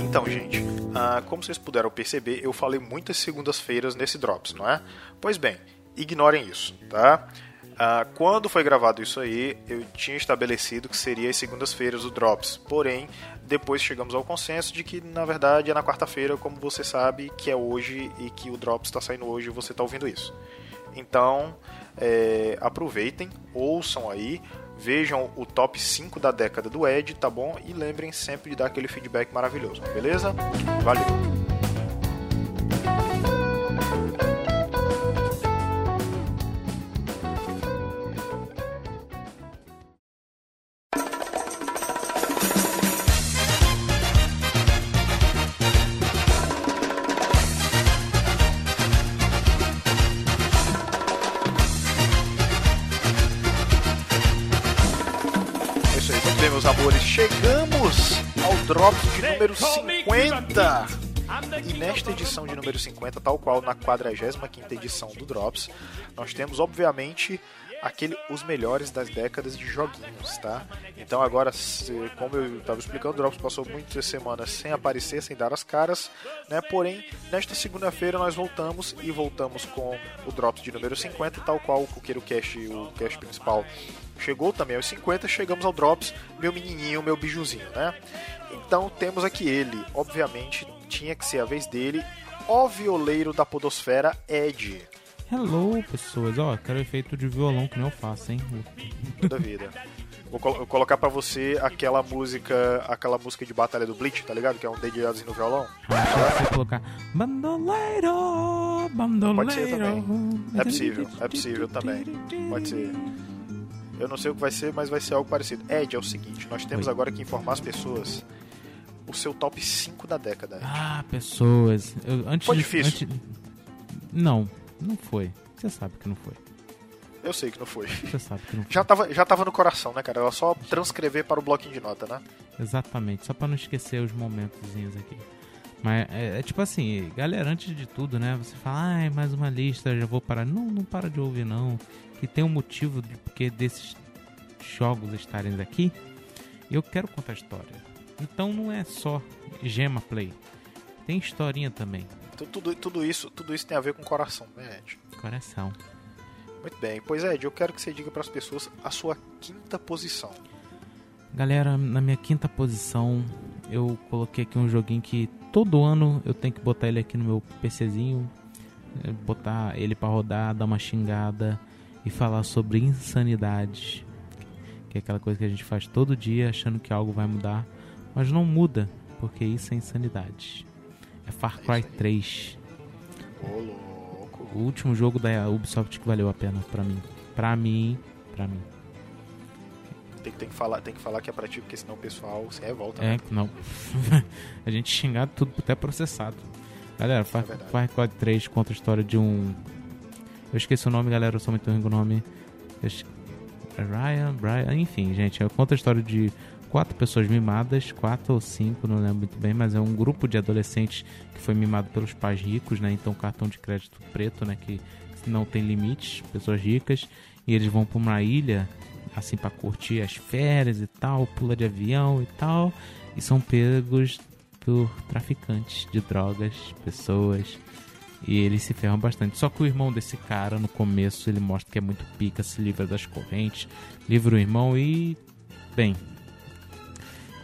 Então, gente, ah, como vocês puderam perceber, eu falei muitas segundas-feiras nesse Drops, não é? Pois bem, ignorem isso, tá? Ah, quando foi gravado isso aí, eu tinha estabelecido que seria as segundas-feiras o Drops. Porém, depois chegamos ao consenso de que, na verdade, é na quarta-feira, como você sabe, que é hoje e que o Drops está saindo hoje e você está ouvindo isso. Então, é, aproveitem, ouçam aí, vejam o top 5 da década do Ed, tá bom? E lembrem sempre de dar aquele feedback maravilhoso, beleza? Valeu! Drops de número 50. E nesta edição de número 50, tal qual na 45 edição do Drops, nós temos, obviamente, aquele os melhores das décadas de joguinhos, tá? Então agora, como eu estava explicando, o Drops passou muitas semanas sem aparecer, sem dar as caras, né? Porém, nesta segunda-feira nós voltamos e voltamos com o Drops de número 50, tal qual o Coqueiro Cash, o cast principal chegou também aos 50, chegamos ao Drops, meu menininho, meu bijuzinho, né? Então temos aqui ele, obviamente tinha que ser a vez dele, o violeiro da podosfera, Ed. Hello, pessoas. Ó, oh, quero efeito de violão que não eu faço, hein? Toda vida. Vou col colocar para você aquela música, aquela música de batalha do Bleach, tá ligado? Que é um dedilhadozinho no violão. Ah, você colocar bandoleiro, bandoleiro. Pode ser também. É possível, é possível também. Pode ser. Eu não sei o que vai ser, mas vai ser algo parecido. Ed, é o seguinte, nós temos Oi. agora que informar as pessoas o seu top 5 da década. Ed. Ah, pessoas. Eu, antes foi difícil? Antes... Não, não foi. Você sabe que não foi. Eu sei que não foi. Você sabe que não foi. Já tava, já tava no coração, né, cara? Era só transcrever para o bloquinho de nota, né? Exatamente, só para não esquecer os momentozinhos aqui. Mas é, é, tipo assim, galera, antes de tudo, né? Você fala, ah, mais uma lista, já vou parar. Não, não para de ouvir, não que tem um motivo de porque desses jogos estarem aqui. E eu quero contar história. Então não é só gema play. Tem historinha também. Então, tudo, tudo, isso, tudo isso tem a ver com coração, né, Ed? Coração. Muito bem. Pois é, Ed, eu quero que você diga para as pessoas a sua quinta posição. Galera, na minha quinta posição, eu coloquei aqui um joguinho que todo ano eu tenho que botar ele aqui no meu PCzinho, botar ele para rodar, dar uma xingada, e falar sobre insanidade, que é aquela coisa que a gente faz todo dia achando que algo vai mudar, mas não muda, porque isso é insanidade. É Far Cry 3. Ô, louco. O último jogo da Ubisoft que valeu a pena para mim. Pra mim, pra mim. Tem, tem, que falar, tem que falar que é pra ti, porque senão o pessoal se revolta. É, né? não. a gente xingado tudo até processado. Galera, Far, é Far Cry 3 conta a história de um eu esqueci o nome, galera, eu sou muito ruim com o nome. É Ryan, Brian, enfim, gente, eu conto a história de quatro pessoas mimadas, quatro ou cinco, não lembro muito bem, mas é um grupo de adolescentes que foi mimado pelos pais ricos, né? Então cartão de crédito preto, né? Que não tem limites, pessoas ricas, e eles vão para uma ilha assim para curtir as férias e tal, pula de avião e tal, e são pegos por traficantes de drogas, pessoas e eles se ferram bastante. Só que o irmão desse cara, no começo, ele mostra que é muito pica, se livra das correntes, livra o irmão e. Bem.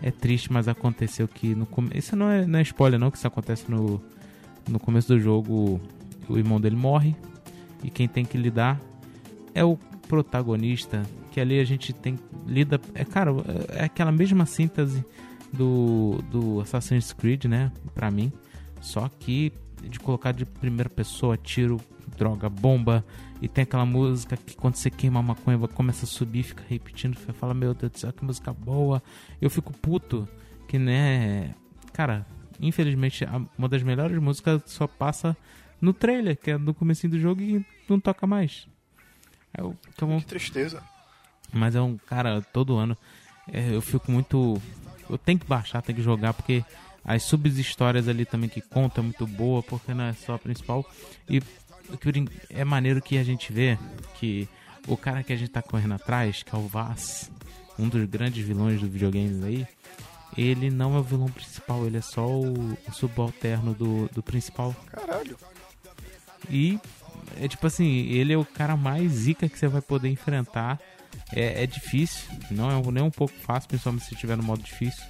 É triste, mas aconteceu que no começo. Isso não é, não é spoiler, não, que isso acontece no, no começo do jogo. O irmão dele morre. E quem tem que lidar é o protagonista. Que ali a gente tem. Lida. É, cara, é aquela mesma síntese do, do Assassin's Creed, né? Pra mim. Só que de colocar de primeira pessoa, tiro, droga, bomba. E tem aquela música que quando você queima a maconha começa a subir, fica repetindo. Fala, meu Deus do céu, que música boa. Eu fico puto, que né. Cara, infelizmente, uma das melhores músicas só passa no trailer, que é no começo do jogo e não toca mais. Eu, então, que tristeza. Mas é um, cara, todo ano é, eu fico muito. Eu tenho que baixar, tenho que jogar, porque as subhistórias ali também que conta é muito boa, porque não é só a principal. E é maneiro que a gente vê que o cara que a gente tá correndo atrás, que é o Vaz, um dos grandes vilões do videogames aí, ele não é o vilão principal, ele é só o, subalterno do, do principal. Caralho. E é tipo assim, ele é o cara mais zica que você vai poder enfrentar. É, é difícil, não é nem um pouco fácil, principalmente se estiver no modo difícil.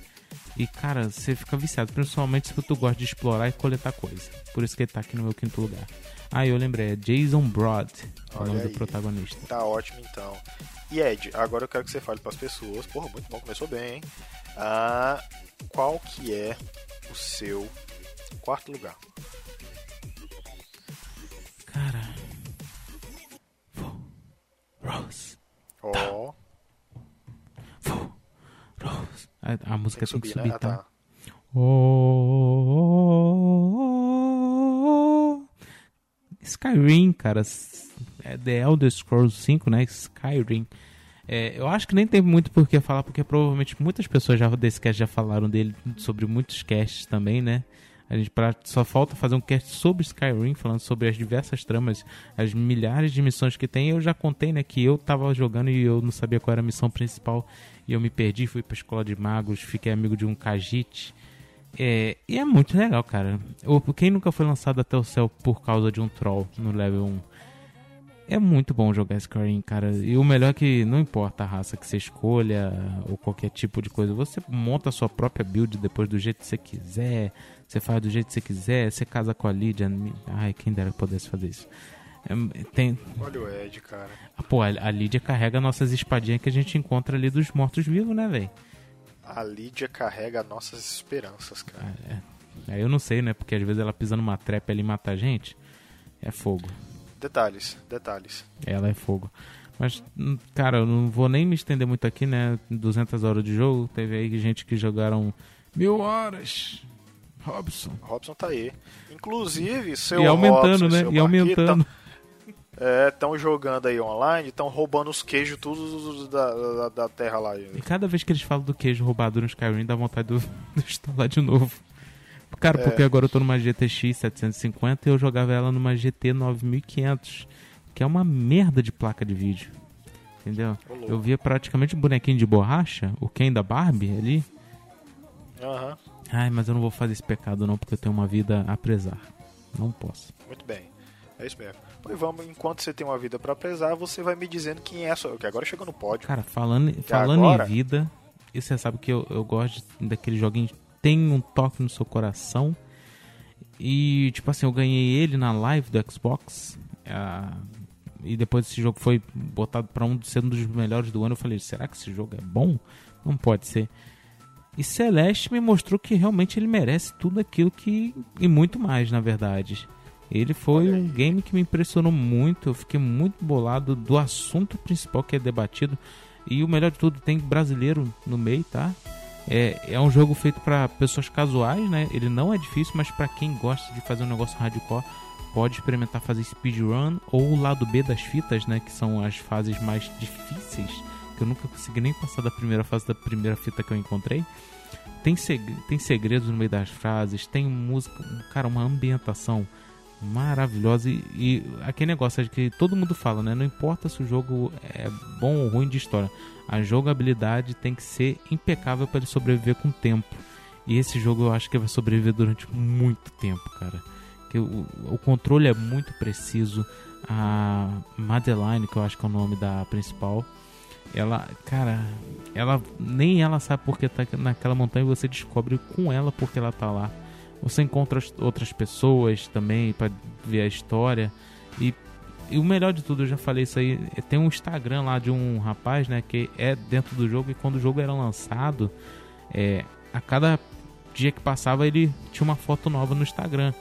E cara, você fica viciado, principalmente se tu gosta de explorar e coletar coisa. Por isso que ele tá aqui no meu quinto lugar. Ah, eu lembrei, é Jason Broad, o nome do protagonista. Tá ótimo então. E Ed, agora eu quero que você fale para as pessoas. Porra, muito bom, começou bem, hein? Ah, qual que é o seu quarto lugar? Cara. Rose. Ó. Oh. Rose. A, música tem que subir, tem que subir né? tá? tá. Oh, Skyrim, cara. É The Elder Scrolls 5, né? Skyrim. É, eu acho que nem tem muito por que falar, porque provavelmente muitas pessoas já desse cast já falaram dele sobre muitos casts também, né? A gente pra, só falta fazer um cast sobre Skyrim, falando sobre as diversas tramas, as milhares de missões que tem. Eu já contei, né, que eu tava jogando e eu não sabia qual era a missão principal. E eu me perdi, fui pra escola de magos, fiquei amigo de um Khajiit. É, e é muito legal, cara. Quem nunca foi lançado até o céu por causa de um troll no level 1? É muito bom jogar Skyrim, cara. E o melhor é que não importa a raça que você escolha ou qualquer tipo de coisa, você monta a sua própria build depois do jeito que você quiser. Você faz do jeito que você quiser, você casa com a Lydia. Ai, quem dera que pudesse fazer isso. É, tem... Olha o Ed, cara. Ah, pô, a, a Lídia carrega nossas espadinhas que a gente encontra ali dos mortos-vivos, né, velho? A Lídia carrega nossas esperanças, cara. É, é, eu não sei, né? Porque às vezes ela pisa numa trepa ali e mata a gente. É fogo. Detalhes, detalhes. Ela é fogo. Mas, hum, cara, eu não vou nem me estender muito aqui, né? 200 horas de jogo. Teve aí gente que jogaram mil horas. Robson. Robson tá aí. Inclusive, seu E aumentando, Robson, né? E aumentando. Estão é, jogando aí online, estão roubando os queijos tudo da, da, da, terra lá. E cada vez que eles falam do queijo roubado no Skyrim, dá vontade de instalar de novo. Cara, é. porque agora eu tô numa GTX 750 e eu jogava ela numa GT 9500, que é uma merda de placa de vídeo. Entendeu? Eu via praticamente um bonequinho de borracha, o Ken da Barbie ali. Aham. Uhum. Ai, mas eu não vou fazer esse pecado não, porque eu tenho uma vida a prezar. Não posso. Muito bem. É isso mesmo. Pois vamos, enquanto você tem uma vida para prezar, você vai me dizendo quem é sua. Que agora chegou no pódio. Cara, falando, falando agora... em vida, e você sabe que eu, eu gosto daquele joguinho tem um toque no seu coração. E, tipo assim, eu ganhei ele na live do Xbox. Uh, e depois esse jogo foi botado para um, ser um dos melhores do ano. Eu falei, será que esse jogo é bom? Não pode ser. E Celeste me mostrou que realmente ele merece tudo aquilo que. e muito mais, na verdade. Ele foi um game que me impressionou muito. Eu fiquei muito bolado do assunto principal que é debatido. E o melhor de tudo, tem brasileiro no meio, tá? É, é um jogo feito para pessoas casuais, né? Ele não é difícil, mas para quem gosta de fazer um negócio hardcore, pode experimentar fazer speedrun ou o lado B das fitas, né? Que são as fases mais difíceis. Que eu nunca consegui nem passar da primeira fase da primeira fita que eu encontrei. Tem, seg tem segredos no meio das frases, tem música, cara, uma ambientação maravilhosa e, e aquele negócio que todo mundo fala, né? Não importa se o jogo é bom ou ruim de história, a jogabilidade tem que ser impecável para ele sobreviver com o tempo. E esse jogo eu acho que vai sobreviver durante muito tempo, cara. Que o, o controle é muito preciso. A Madeline, que eu acho que é o nome da principal, ela, cara, ela nem ela sabe porque tá naquela montanha e você descobre com ela porque ela tá lá. Você encontra outras pessoas também para ver a história e, e, o melhor de tudo, eu já falei isso aí, é, tem um Instagram lá de um rapaz, né, que é dentro do jogo e quando o jogo era lançado, é, a cada dia que passava ele tinha uma foto nova no Instagram.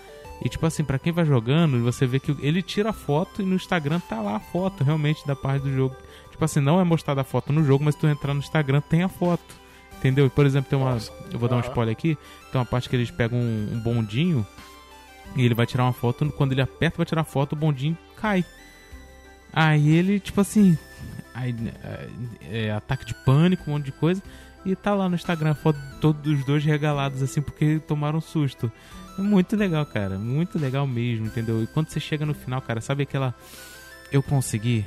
E tipo assim, para quem vai jogando, você vê que ele tira a foto e no Instagram tá lá a foto realmente da parte do jogo. Tipo assim, não é mostrada a foto no jogo, mas tu entrar no Instagram tem a foto. Entendeu? Por exemplo, tem uma. Nossa. Eu vou dar um spoiler aqui. Tem uma parte que eles pegam um, um bondinho e ele vai tirar uma foto. Quando ele aperta pra tirar a foto, o bondinho cai. Aí ele, tipo assim. Aí, é, é, ataque de pânico, um monte de coisa. E tá lá no Instagram a foto todos os dois regalados, assim, porque tomaram um susto. É muito legal, cara. Muito legal mesmo, entendeu? E quando você chega no final, cara, sabe aquela eu consegui.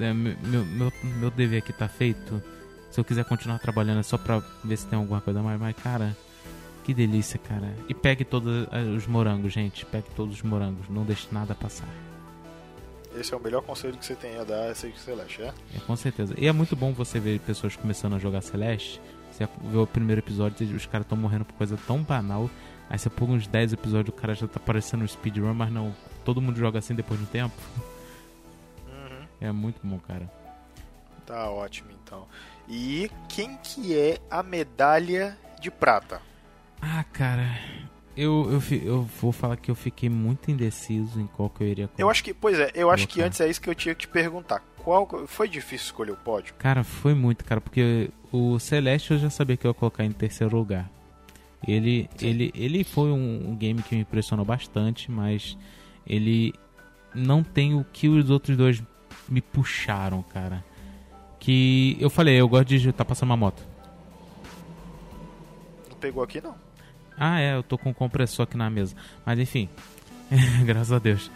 É, meu, meu, meu dever aqui tá feito. Se eu quiser continuar trabalhando é só pra ver se tem alguma coisa mais. Mas, cara, que delícia, cara. E pegue todos eh, os morangos, gente. Pegue todos os morangos. Não deixe nada passar. Esse é o melhor conselho que você tem a dar a Celeste, é? É, com certeza. E é muito bom você ver pessoas começando a jogar Celeste. Você vê o primeiro episódio e os caras estão morrendo por coisa tão banal. Aí você pula uns 10 episódios o cara já tá parecendo um speedrun, mas não. Todo mundo joga assim depois de um tempo. Uhum. É muito bom, cara. Tá ótimo, então. E quem que é a medalha de prata? Ah, cara, eu, eu, eu vou falar que eu fiquei muito indeciso em qual que eu iria colocar. Eu acho que, pois é, eu acho que antes é isso que eu tinha que te perguntar. Qual foi difícil escolher o pódio? Cara, foi muito, cara, porque o Celeste eu já sabia que eu ia colocar em terceiro lugar. Ele, ele, ele foi um, um game que me impressionou bastante, mas ele não tem o que os outros dois me puxaram, cara. Que eu falei, eu gosto de estar tá passando uma moto. Não pegou aqui não. Ah, é, eu tô com um compressor aqui na mesa. Mas enfim, graças a Deus.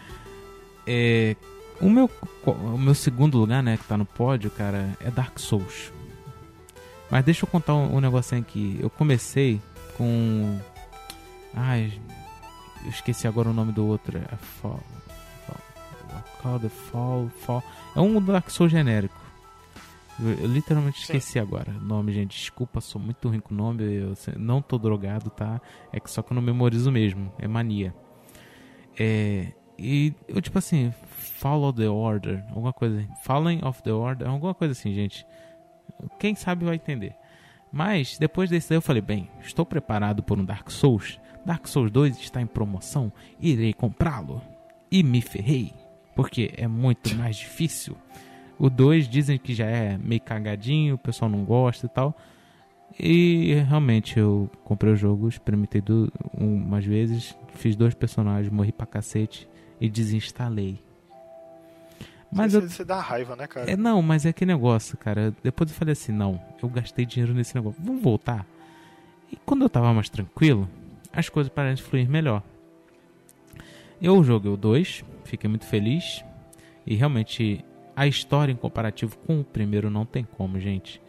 É, o, meu, o meu segundo lugar, né, que tá no pódio, cara, é Dark Souls. Mas deixa eu contar um, um negocinho aqui. Eu comecei com. Ai, eu esqueci agora o nome do outro. É Fall. Fall, Fall, Fall. É um Dark Souls genérico. Eu, eu literalmente esqueci Sim. agora o nome, gente. Desculpa, sou muito ruim com o nome. Eu não tô drogado, tá? É que só que eu não memorizo mesmo. É mania. É. E eu, tipo assim, Follow the Order, alguma coisa assim. Fallen of the Order, alguma coisa assim, gente. Quem sabe vai entender. Mas depois desse daí eu falei, bem, estou preparado por um Dark Souls. Dark Souls 2 está em promoção, irei comprá-lo. E me ferrei, porque é muito mais difícil. O 2 dizem que já é meio cagadinho, o pessoal não gosta e tal. E realmente eu comprei o jogo, experimentei do, umas vezes, fiz dois personagens, morri pra cacete e desinstalei. Mas você, eu, dá raiva, né, cara? É, não, mas é que negócio, cara. Depois eu falei assim, não, eu gastei dinheiro nesse negócio, vamos voltar. E quando eu tava mais tranquilo, as coisas de fluir melhor. Eu joguei o 2, fiquei muito feliz. E realmente a história em comparativo com o primeiro não tem como, gente.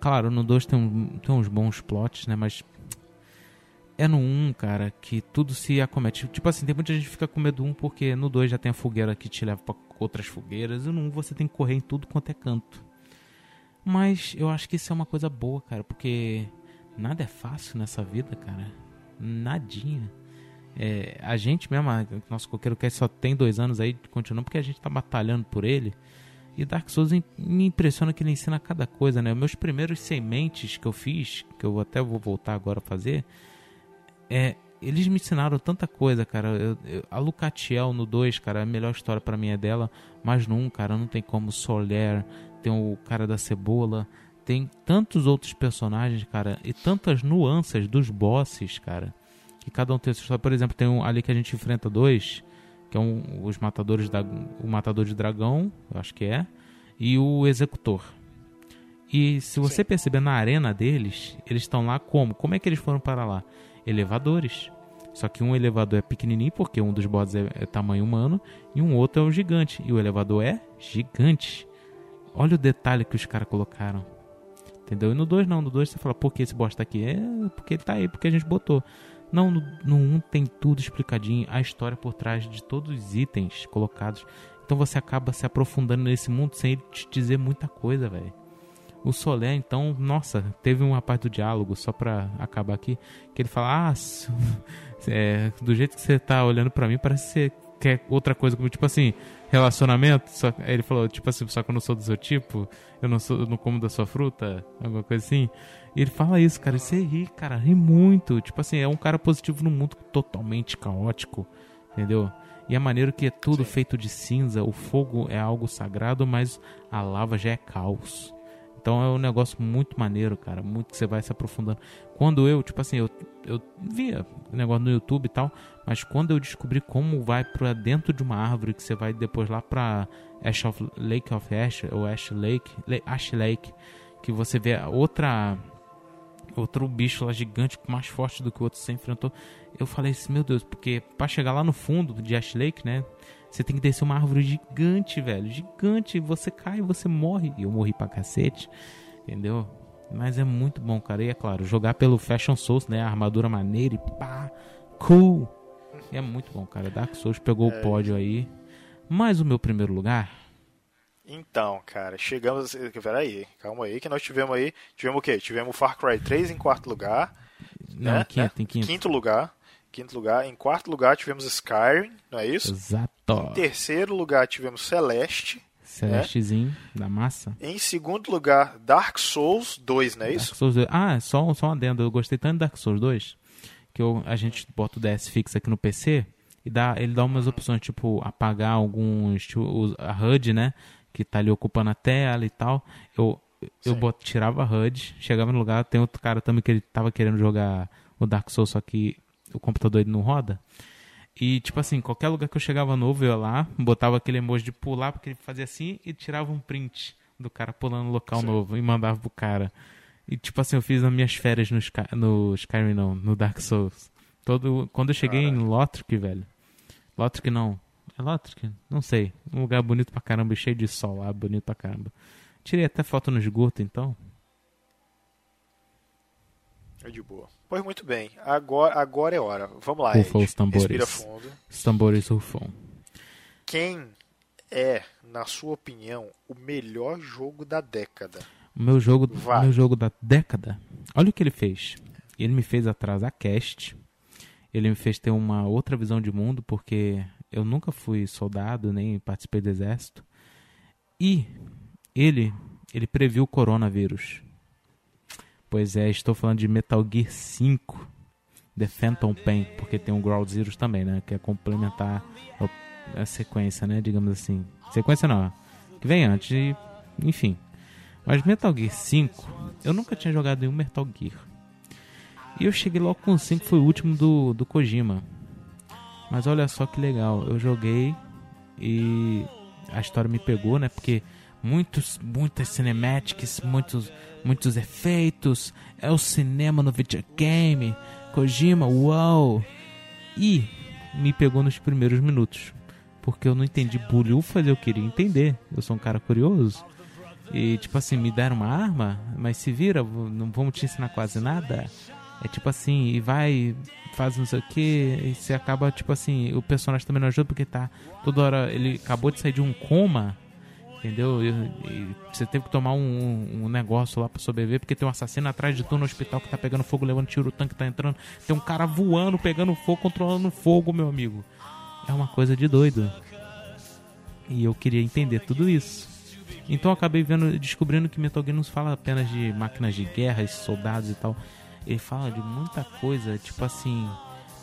Claro, no 2 tem, tem uns bons plots, né? Mas é no 1, um, cara, que tudo se acomete. Tipo assim, tem muita gente que fica com medo do 1 um porque no 2 já tem a fogueira que te leva para outras fogueiras. E no 1 um você tem que correr em tudo quanto é canto. Mas eu acho que isso é uma coisa boa, cara, porque nada é fácil nessa vida, cara. Nadinha. É, a gente mesmo, nosso coqueiro que só tem dois anos aí, continua porque a gente tá batalhando por ele. E Dark Souls me impressiona que ele ensina cada coisa, né? Meus primeiros sementes que eu fiz, que eu até vou voltar agora a fazer, é, eles me ensinaram tanta coisa, cara. Eu, eu, a Lucatiel no 2, cara, a melhor história para mim é dela, mas num, cara, não tem como Soler, tem o cara da cebola, tem tantos outros personagens, cara, e tantas nuances dos bosses, cara que cada um tem sua história. Por exemplo, tem um ali que a gente enfrenta dois, que é um, os matadores da o matador de dragão, eu acho que é, e o executor. E se você Sim. perceber na arena deles, eles estão lá como? Como é que eles foram para lá? Elevadores. Só que um elevador é pequenininho porque um dos bosses é, é tamanho humano e um outro é um gigante. E o elevador é gigante. Olha o detalhe que os caras colocaram. Entendeu? E no 2 não, no 2 você fala, por que esse boss tá aqui? É porque ele tá aí, porque a gente botou. Não, no, no 1 tem tudo explicadinho, a história por trás de todos os itens colocados. Então você acaba se aprofundando nesse mundo sem ele te dizer muita coisa, velho. O Solé, então, nossa, teve uma parte do diálogo, só pra acabar aqui, que ele fala, ah, é, do jeito que você tá olhando para mim, parece que você quer outra coisa, tipo assim, relacionamento. Só, ele falou, tipo assim, só que eu não sou do seu tipo, eu não sou, eu não como da sua fruta, alguma coisa assim. Ele fala isso, cara, você ri, cara, ri muito. Tipo assim, é um cara positivo num mundo totalmente caótico, entendeu? E a maneira que é tudo Sim. feito de cinza, o fogo é algo sagrado, mas a lava já é caos. Então é um negócio muito maneiro, cara, muito que você vai se aprofundando. Quando eu, tipo assim, eu, eu via negócio no YouTube e tal, mas quando eu descobri como vai para dentro de uma árvore, que você vai depois lá pra Ash of Lake of Ash, ou Ash Lake, Ash Lake, que você vê outra outro bicho lá gigante, mais forte do que o outro você enfrentou. Eu falei assim, meu Deus, porque para chegar lá no fundo de Ash Lake, né? Você tem que descer uma árvore gigante, velho. Gigante. Você cai, você morre. E eu morri pra cacete. Entendeu? Mas é muito bom, cara. E é claro, jogar pelo Fashion Souls, né? A armadura maneira e pá. Cool. E é muito bom, cara. Dark Souls pegou é... o pódio aí. Mas o meu primeiro lugar. Então, cara, chegamos. Peraí, calma aí, que nós tivemos aí. Tivemos o quê? Tivemos Far Cry 3 em quarto lugar. Não, né? quinto, em quinto. Quinto lugar. Quinto lugar. Em quarto lugar tivemos Skyrim, não é isso? Exato. Em terceiro lugar tivemos Celeste. Celestezinho, né? da massa. Em segundo lugar, Dark Souls 2, não é isso? Dark Souls 2. Ah, só, só um adendo. Eu gostei tanto de Dark Souls 2 que eu, a gente bota o DS fixo aqui no PC e dá, ele dá umas opções, tipo apagar alguns. Tipo, a HUD, né? Que tá ali ocupando a tela e tal. Eu, eu bot, tirava a HUD, chegava no lugar, tem outro cara também que ele tava querendo jogar o Dark Souls, só que o computador ele não roda. E, tipo assim, qualquer lugar que eu chegava novo, eu ia lá, botava aquele emoji de pular, porque ele fazia assim, e tirava um print do cara pulando no local Sim. novo e mandava pro cara. E, tipo assim, eu fiz as minhas férias no, Sky, no Skyrim, não, no Dark Souls. Todo, quando eu cheguei Caraca. em Lothric, velho. Lothric não. Lothric? Não sei. Um lugar bonito pra caramba, cheio de sol lá, bonito pra caramba. Tirei até foto no esgoto, então. É de boa. Pois muito bem. Agora, agora é hora. Vamos lá, Ufa os tambores. Respira fundo. Os tambores rufam. Quem é, na sua opinião, o melhor jogo da década? O meu jogo, meu jogo da década? Olha o que ele fez. Ele me fez atrasar cast. Ele me fez ter uma outra visão de mundo, porque eu nunca fui soldado, nem participei do exército. E ele, ele previu o coronavírus. Pois é, estou falando de Metal Gear 5 The Phantom Pain, porque tem o Ground Zeroes também, né? Que é complementar a sequência, né? Digamos assim. Sequência não, que vem antes, enfim. Mas Metal Gear 5, eu nunca tinha jogado nenhum Metal Gear. E eu cheguei logo com o 5, foi o último do, do Kojima. Mas olha só que legal, eu joguei e a história me pegou, né? Porque muitos, muitas cinematics, muitos, muitos efeitos. É o cinema no videogame. Kojima, uau! E me pegou nos primeiros minutos. Porque eu não entendi bulhufas, eu queria entender. Eu sou um cara curioso. E tipo assim, me deram uma arma, mas se vira, não vamos te ensinar quase nada. É tipo assim, e vai, faz não sei o que, e você acaba, tipo assim, o personagem também não ajuda porque tá toda hora, ele acabou de sair de um coma entendeu? E, e, você teve que tomar um, um negócio lá pra sobreviver, porque tem um assassino atrás de tu no hospital que tá pegando fogo, levando tiro, o tanque tá entrando. Tem um cara voando, pegando fogo, controlando fogo, meu amigo. É uma coisa de doido. E eu queria entender tudo isso. Então eu acabei vendo, descobrindo que Metal Gear não fala apenas de máquinas de guerra, soldados e tal. Ele fala de muita coisa, tipo assim,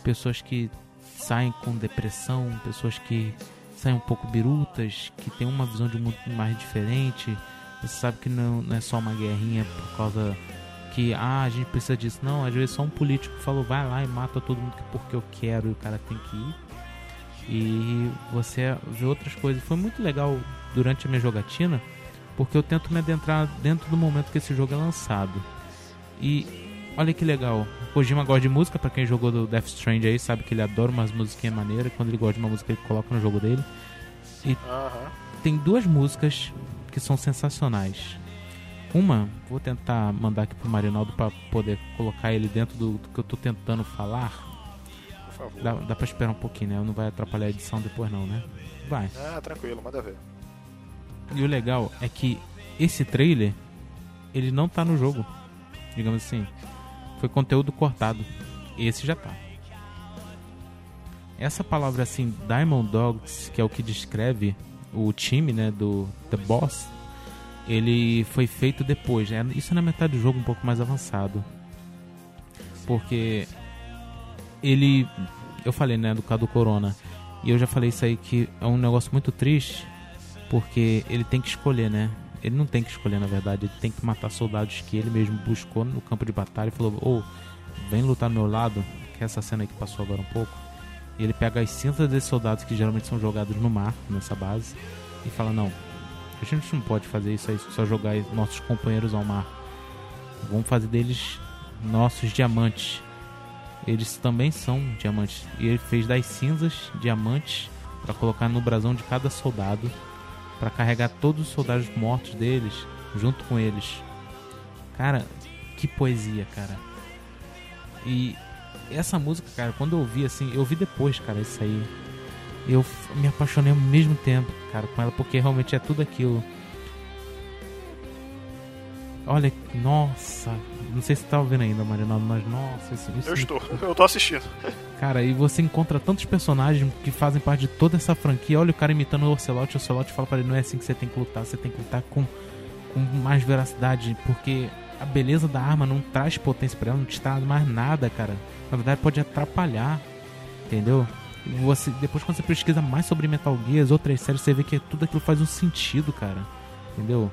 pessoas que saem com depressão, pessoas que saem um pouco birutas, que tem uma visão de mundo mais diferente. Você sabe que não, não é só uma guerrinha por causa que ah, a gente precisa disso. Não, às vezes só um político falou vai lá e mata todo mundo porque eu quero e o cara tem que ir. E você vê outras coisas. Foi muito legal durante a minha jogatina, porque eu tento me adentrar dentro do momento que esse jogo é lançado. E olha que legal. O Kojima gosta de música, para quem jogou do Death Strand aí, sabe que ele adora umas musiquinhas maneiras. Quando ele gosta de uma música, ele coloca no jogo dele. E tem duas músicas que são sensacionais. Uma, vou tentar mandar aqui pro Marinaldo para poder colocar ele dentro do, do, que eu tô tentando falar. Por favor. Dá, dá pra esperar um pouquinho, né? Não vai atrapalhar a edição depois não, né? Vai. Ah, tranquilo, manda ver. E o legal é que esse trailer, ele não tá no jogo. Digamos assim. Foi conteúdo cortado. Esse já tá. Essa palavra assim, Diamond Dogs, que é o que descreve o time, né, do The Boss, ele foi feito depois. Né? Isso é na metade do jogo um pouco mais avançado. Porque ele eu falei, né, do caso do Corona. E eu já falei isso aí que é um negócio muito triste, porque ele tem que escolher, né? Ele não tem que escolher, na verdade. Ele tem que matar soldados que ele mesmo buscou no campo de batalha e falou: Ô, oh, vem lutar do meu lado. Que é essa cena aí que passou agora um pouco. E ele pega as cinzas desses soldados que geralmente são jogados no mar, nessa base, e fala: Não, a gente não pode fazer isso aí, só jogar nossos companheiros ao mar. Vamos fazer deles nossos diamantes. Eles também são diamantes. E ele fez das cinzas diamantes para colocar no brasão de cada soldado, para carregar todos os soldados mortos deles junto com eles. Cara, que poesia, cara. E essa música, cara, quando eu ouvi assim, eu ouvi depois, cara, isso aí. Eu me apaixonei ao mesmo tempo, cara, com ela, porque realmente é tudo aquilo. Olha, nossa, não sei se você tá ouvindo ainda, Mariano, mas nossa, isso, isso Eu estou, eu tô assistindo. Cara, e você encontra tantos personagens que fazem parte de toda essa franquia. Olha o cara imitando o Ocelot, o Ocelot fala para ele: não é assim que você tem que lutar, você tem que lutar com, com mais veracidade, porque a beleza da arma não traz potência para ela, não te traz mais nada, cara. Na verdade, pode atrapalhar, entendeu? Você, depois, quando você pesquisa mais sobre Metal Gear, as outras séries, você vê que tudo aquilo faz um sentido, cara, entendeu?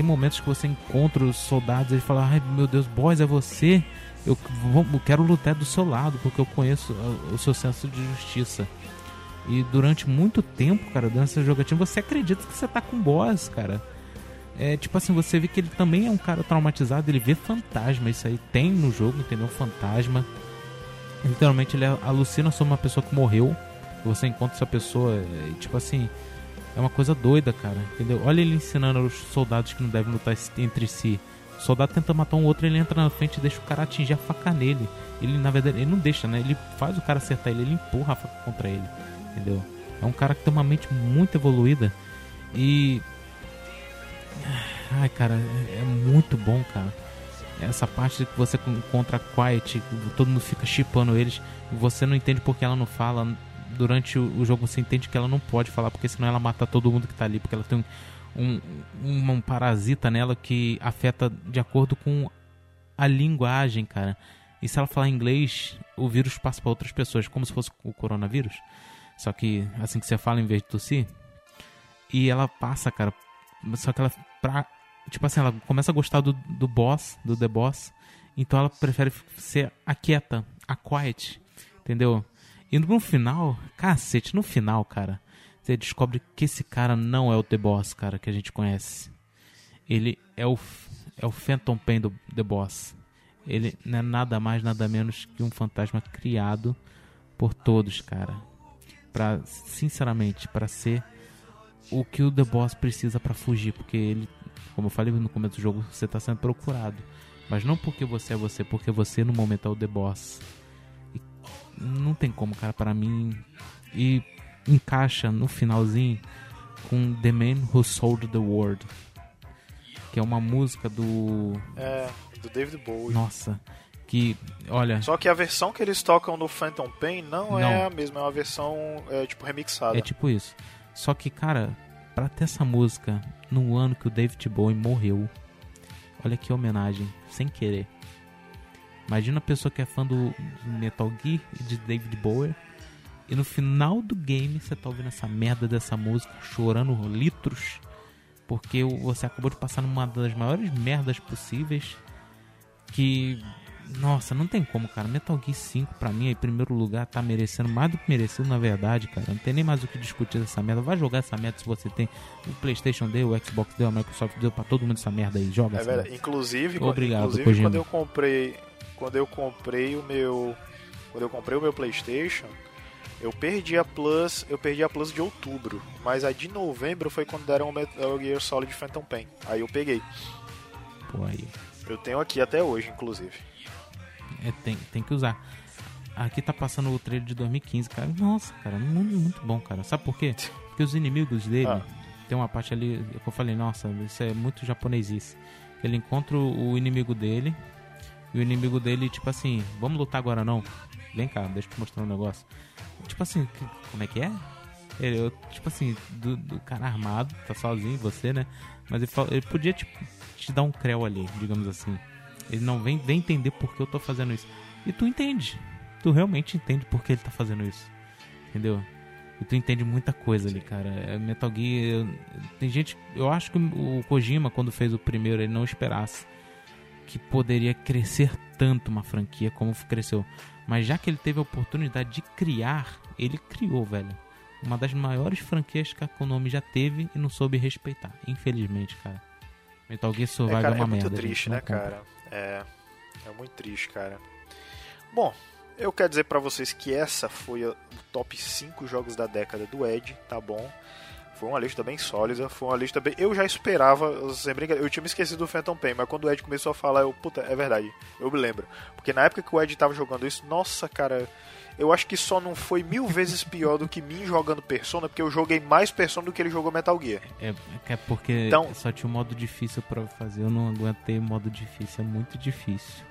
Tem momentos que você encontra os soldados e fala: Ai meu Deus, boys, é você? Eu, vou, eu quero lutar do seu lado porque eu conheço o, o seu senso de justiça. E durante muito tempo, cara, durante essa jogatina, você acredita que você tá com boss, cara. É tipo assim, você vê que ele também é um cara traumatizado, ele vê fantasma, isso aí tem no jogo, entendeu? Fantasma. Literalmente ele alucina sobre uma pessoa que morreu. Você encontra essa pessoa, tipo assim, é uma coisa doida, cara, entendeu? Olha ele ensinando os soldados que não devem lutar entre si. O soldado tenta matar um outro, ele entra na frente e deixa o cara atingir a faca nele. Ele, na verdade, ele não deixa, né? Ele faz o cara acertar ele, ele empurra a faca contra ele, entendeu? É um cara que tem uma mente muito evoluída e. Ai, cara, é, é muito bom, cara. Essa parte que você encontra a Quiet, todo mundo fica chipando eles, e você não entende porque ela não fala, durante o, jogo você entende que ela não pode falar, porque senão ela mata todo mundo que tá ali, porque ela tem um, um, um parasita nela que afeta de acordo com a linguagem, cara. E se ela falar inglês, o vírus passa para outras pessoas, como se fosse o coronavírus. Só que assim que você fala em vez de tossir. E ela passa, cara. Só que ela. Pra, tipo assim, ela começa a gostar do, do boss, do The Boss. Então ela prefere ser a quieta, a quiet. Entendeu? E no final, cacete, no final, cara, você descobre que esse cara não é o The Boss, cara, que a gente conhece. Ele é o, é o Phantom Pain do The Boss. Ele não é nada mais, nada menos que um fantasma criado por todos, cara. Pra, sinceramente, para ser o que o The Boss precisa para fugir, porque ele, como eu falei no começo do jogo, você tá sendo procurado. Mas não porque você é você, porque você no momento é o The Boss não tem como, cara, para mim. E encaixa no finalzinho com The Man Who Sold the World. Que é uma música do. É, do David Bowie. Nossa. Que, olha. Só que a versão que eles tocam no Phantom Pain não, é não. é a mesma, é uma versão é, tipo remixada. É tipo isso. Só que, cara, pra ter essa música no ano que o David Bowie morreu, olha que homenagem, sem querer. Imagina a pessoa que é fã do Metal Gear e de David Bowie. E no final do game você tá ouvindo essa merda dessa música, chorando litros. Porque você acabou de passar numa das maiores merdas possíveis. Que. Nossa, não tem como, cara. Metal Gear 5 pra mim, em primeiro lugar, tá merecendo mais do que merecido, na verdade, cara. Não tem nem mais o que discutir dessa merda. Vai jogar essa merda se você tem o PlayStation deu, o Xbox deu, a Microsoft deu pra todo mundo essa merda aí. Joga é essa verdade. Inclusive, Obrigado, inclusive Kojima. quando eu comprei quando eu comprei o meu quando eu comprei o meu PlayStation, eu perdi a Plus, eu perdi a Plus de outubro, mas a de novembro foi quando deram o Metal Gear Solid Phantom Pain. Aí eu peguei. Pô, aí. Eu tenho aqui até hoje, inclusive. É, tem, tem que usar. Aqui tá passando o trailer de 2015, cara. Nossa, cara, muito, muito bom, cara. Sabe por quê? Porque os inimigos dele, ah. tem uma parte ali que eu falei, nossa, isso é muito japonesice. Ele encontra o inimigo dele, e o inimigo dele, tipo assim, vamos lutar agora não? Vem cá, deixa eu te mostrar um negócio. Tipo assim, como é que é? Ele, eu, tipo assim, do, do, cara armado, tá sozinho, você, né? Mas ele, ele podia, tipo, te dar um creu ali, digamos assim. Ele não vem, vem entender por que eu tô fazendo isso. E tu entende. Tu realmente entende por que ele tá fazendo isso. Entendeu? E tu entende muita coisa ali, cara. É Metal Gear. Tem gente. Eu acho que o Kojima, quando fez o primeiro, ele não esperasse que poderia crescer tanto uma franquia como cresceu. Mas já que ele teve a oportunidade de criar, ele criou, velho. Uma das maiores franquias que a Konami já teve e não soube respeitar. Infelizmente, cara. Metal Gear Survive é, cara, é uma é merda. muito triste, né, cara? É, é muito triste, cara. Bom, eu quero dizer para vocês que essa foi o top 5 jogos da década do Ed, tá bom? Foi uma lista bem sólida, foi uma lista bem. Eu já esperava, sem brincadeira, eu tinha me esquecido do Phantom Pain, mas quando o Ed começou a falar, eu, puta, é verdade, eu me lembro. Porque na época que o Ed tava jogando isso, nossa, cara, eu acho que só não foi mil vezes pior do que mim jogando Persona, porque eu joguei mais Persona do que ele jogou Metal Gear. É, é porque então, só tinha um modo difícil para fazer, eu não aguentei modo difícil, é muito difícil.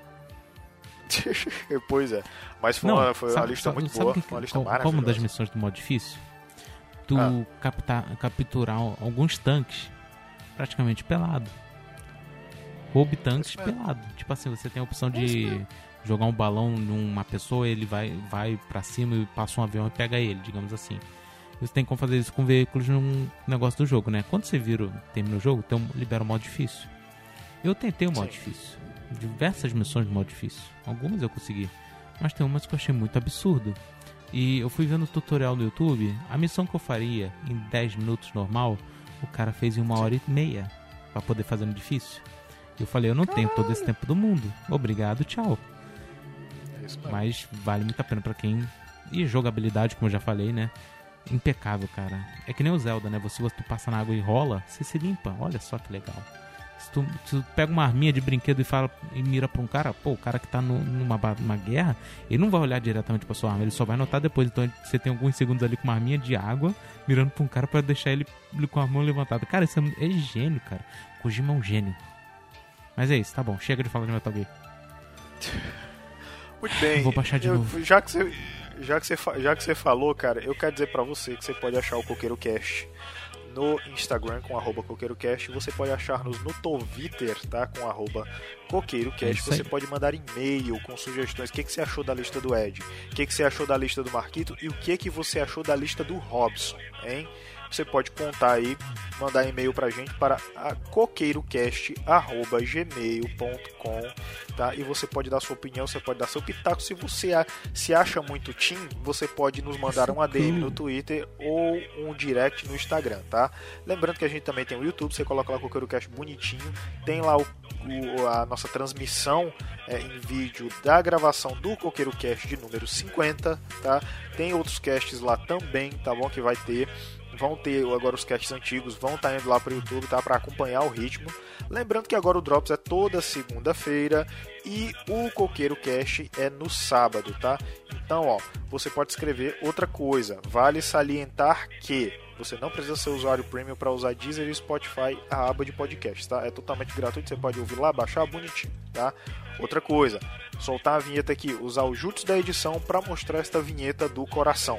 pois é, mas foi, não, uma, foi sabe, uma lista muito boa, que, uma lista qual, qual uma das missões do modo difícil? Tu ah. captar, capturar alguns tanques praticamente pelado. Roube tanques pelado. Tipo assim, você tem a opção de jogar um balão numa pessoa, ele vai, vai para cima e passa um avião e pega ele, digamos assim. Você tem como fazer isso com veículos num negócio do jogo, né? Quando você vira, termina o jogo, tem um, libera o modo difícil. Eu tentei o modo Sim. difícil. Diversas missões de modo difícil. Algumas eu consegui. Mas tem umas que eu achei muito absurdo. E eu fui vendo o tutorial no YouTube, a missão que eu faria em 10 minutos normal, o cara fez em uma hora e meia para poder fazer no difícil. E eu falei, eu não tenho todo esse tempo do mundo. Obrigado, tchau. É Mas vale muito a pena para quem. E jogabilidade, como eu já falei, né? Impecável, cara. É que nem o Zelda, né? Você, você passa na água e rola, você se limpa. Olha só que legal. Se tu, se tu, pega uma arminha de brinquedo e fala e mira pra um cara, pô, o cara que tá no, numa, numa guerra, ele não vai olhar diretamente pra sua arma, ele só vai notar depois. Então você tem alguns segundos ali com uma arminha de água, mirando pra um cara para deixar ele com a mão levantada. Cara, isso é, é gênio, cara. Kojima é um gênio. Mas é isso, tá bom. Chega de falar de Metal Gear. Muito bem. Vou baixar de eu, novo. Já que, você, já, que você, já que você falou, cara, eu quero dizer para você que você pode achar o Coqueiro Cast no Instagram com arroba coqueirocast. Você pode achar-nos no Twitter, tá? Com arroba coqueirocast. É você pode mandar e-mail com sugestões. O que, que você achou da lista do Ed? O que, que você achou da lista do Marquito? E o que, que você achou da lista do Robson, hein? Você pode contar aí, mandar e-mail pra gente para coqueirocast@gmail.com, tá? E você pode dar sua opinião, você pode dar seu pitaco. Se você se acha muito tim, você pode nos mandar um ADM no Twitter ou um direct no Instagram, tá? Lembrando que a gente também tem o YouTube, você coloca lá o CoqueiroCast bonitinho, tem lá o, o, a nossa transmissão é, em vídeo da gravação do CoqueiroCast de número 50, tá? Tem outros casts lá também, tá bom? Que vai ter vão ter agora os casts antigos, vão estar tá indo lá para o YouTube, tá? Para acompanhar o ritmo. Lembrando que agora o Drops é toda segunda-feira e o Coqueiro Cast é no sábado, tá? Então, ó, você pode escrever outra coisa. Vale salientar que você não precisa ser usuário premium para usar Deezer e Spotify, a aba de podcast, tá? É totalmente gratuito, você pode ouvir lá, baixar bonitinho, tá? Outra coisa, soltar a vinheta aqui, usar o Jutsu da edição para mostrar esta vinheta do coração.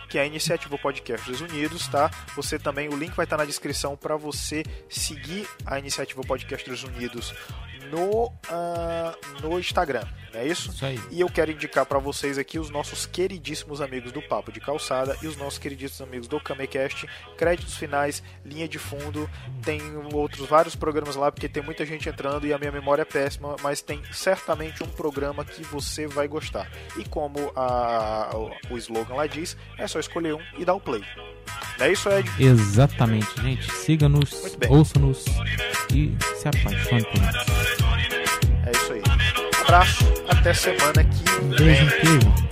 que é a iniciativa Podcasters Unidos, tá? Você também, o link vai estar na descrição para você seguir a iniciativa Podcasters Unidos no, uh, no Instagram, não é isso? Isso aí. E eu quero indicar para vocês aqui os nossos queridíssimos amigos do Papo de Calçada e os nossos queridíssimos amigos do Kamecast, créditos finais, linha de fundo, tem outros vários programas lá, porque tem muita gente entrando e a minha memória é péssima, mas tem certamente um programa que você vai gostar. E como a, o slogan lá diz, é só escolher um e dar o play. Não é isso, Ed? Exatamente, gente. Siga-nos, ouça-nos e se apaixone por nós. É isso aí. Um abraço, até semana que vem. Beijo, beijo.